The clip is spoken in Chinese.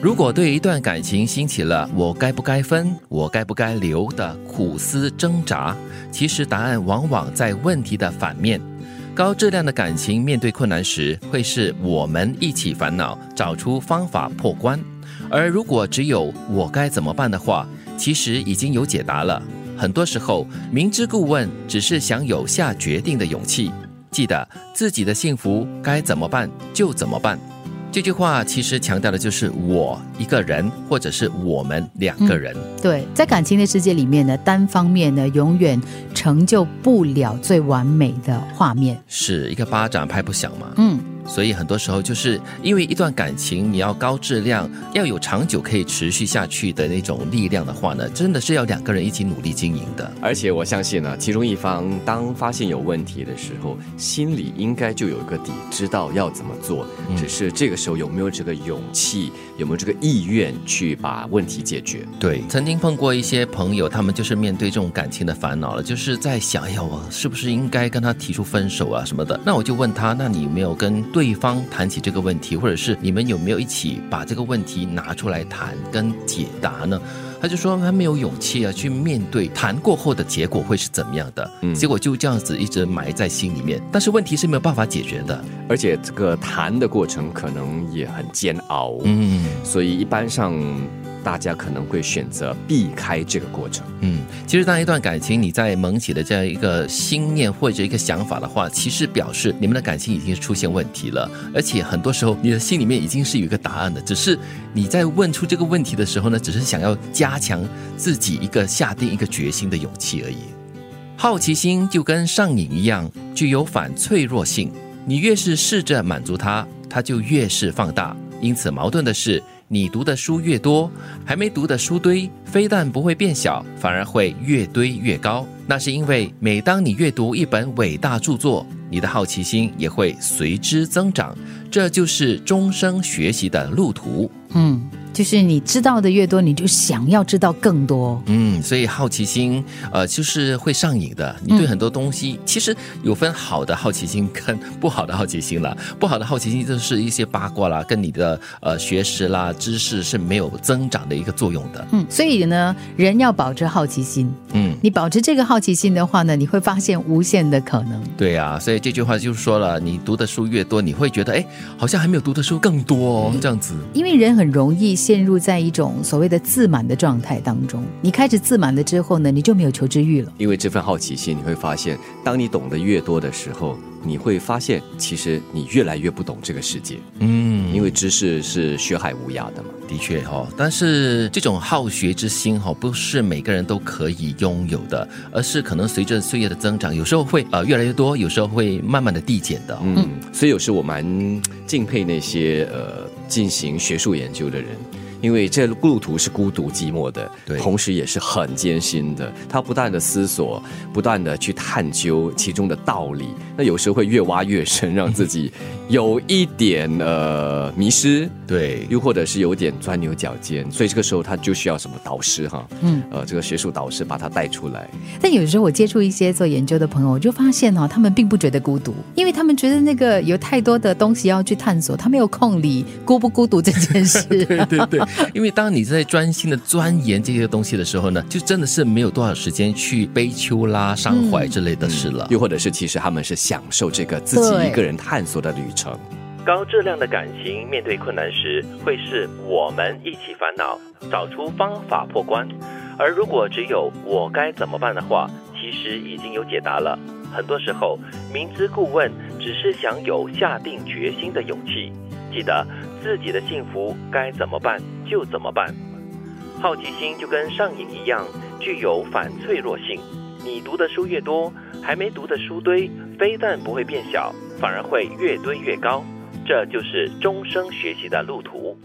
如果对一段感情兴起了我该不该分、我该不该留的苦思挣扎，其实答案往往在问题的反面。高质量的感情面对困难时，会是我们一起烦恼，找出方法破关；而如果只有我该怎么办的话，其实已经有解答了。很多时候，明知故问只是想有下决定的勇气。记得自己的幸福该怎么办就怎么办。这句话其实强调的就是我一个人，或者是我们两个人。对，在感情的世界里面呢，单方面呢，永远成就不了最完美的画面。是一个巴掌拍不响嘛？嗯。所以很多时候就是因为一段感情，你要高质量，要有长久可以持续下去的那种力量的话呢，真的是要两个人一起努力经营的。而且我相信呢，其中一方当发现有问题的时候，心里应该就有一个底，知道要怎么做。只是这个时候有没有这个勇气，有没有这个意愿去把问题解决？对，曾经碰过一些朋友，他们就是面对这种感情的烦恼了，就是在想，哎呀，我是不是应该跟他提出分手啊什么的？那我就问他，那你有没有跟？对方谈起这个问题，或者是你们有没有一起把这个问题拿出来谈跟解答呢？他就说他没有勇气啊，去面对谈过后的结果会是怎么样的？嗯，结果就这样子一直埋在心里面。但是问题是没有办法解决的，而且这个谈的过程可能也很煎熬。嗯，所以一般上。大家可能会选择避开这个过程。嗯，其实当一段感情你在萌起的这样一个心念或者一个想法的话，其实表示你们的感情已经出现问题了。而且很多时候你的心里面已经是有一个答案的，只是你在问出这个问题的时候呢，只是想要加强自己一个下定一个决心的勇气而已。好奇心就跟上瘾一样，具有反脆弱性。你越是试着满足它，它就越是放大。因此，矛盾的是。你读的书越多，还没读的书堆非但不会变小，反而会越堆越高。那是因为，每当你阅读一本伟大著作，你的好奇心也会随之增长。这就是终生学习的路途。嗯。就是你知道的越多，你就想要知道更多。嗯，所以好奇心，呃，就是会上瘾的。你对很多东西，其实有分好的好奇心跟不好的好奇心了。不好的好奇心就是一些八卦啦，跟你的呃学识啦、知识是没有增长的一个作用的。嗯，所以呢，人要保持好奇心。嗯，你保持这个好奇心的话呢，你会发现无限的可能。对呀，所以这句话就是说了，你读的书越多，你会觉得哎，好像还没有读的书更多哦，这样子。因为人很容易。陷入在一种所谓的自满的状态当中，你开始自满了之后呢，你就没有求知欲了。因为这份好奇心，你会发现，当你懂得越多的时候，你会发现，其实你越来越不懂这个世界。嗯，因为知识是学海无涯的嘛。的确哈，但是这种好学之心哈，不是每个人都可以拥有的，而是可能随着岁月的增长，有时候会呃越来越多，有时候会慢慢的递减的。嗯，所以有时我蛮敬佩那些呃进行学术研究的人。因为这路途是孤独寂寞的，对，同时也是很艰辛的。他不断的思索，不断的去探究其中的道理。那有时候会越挖越深，让自己 有一点呃迷失，对，又或者是有点钻牛角尖。所以这个时候他就需要什么导师哈，嗯，呃，这个学术导师把他带出来。但有时候我接触一些做研究的朋友，我就发现哦，他们并不觉得孤独，因为他们觉得那个有太多的东西要去探索，他没有空理孤不孤独这件事。对 对对。因为当你在专心的钻研这些东西的时候呢，就真的是没有多少时间去悲秋啦、伤怀之类的事了。又或者是，其实他们是享受这个自己一个人探索的旅程。高质量的感情面对困难时，会是我们一起烦恼，找出方法破关；而如果只有我该怎么办的话，其实已经有解答了。很多时候，明知故问只是想有下定决心的勇气。记得自己的幸福该怎么办就怎么办。好奇心就跟上瘾一样，具有反脆弱性。你读的书越多，还没读的书堆非但不会变小，反而会越堆越高。这就是终生学习的路途。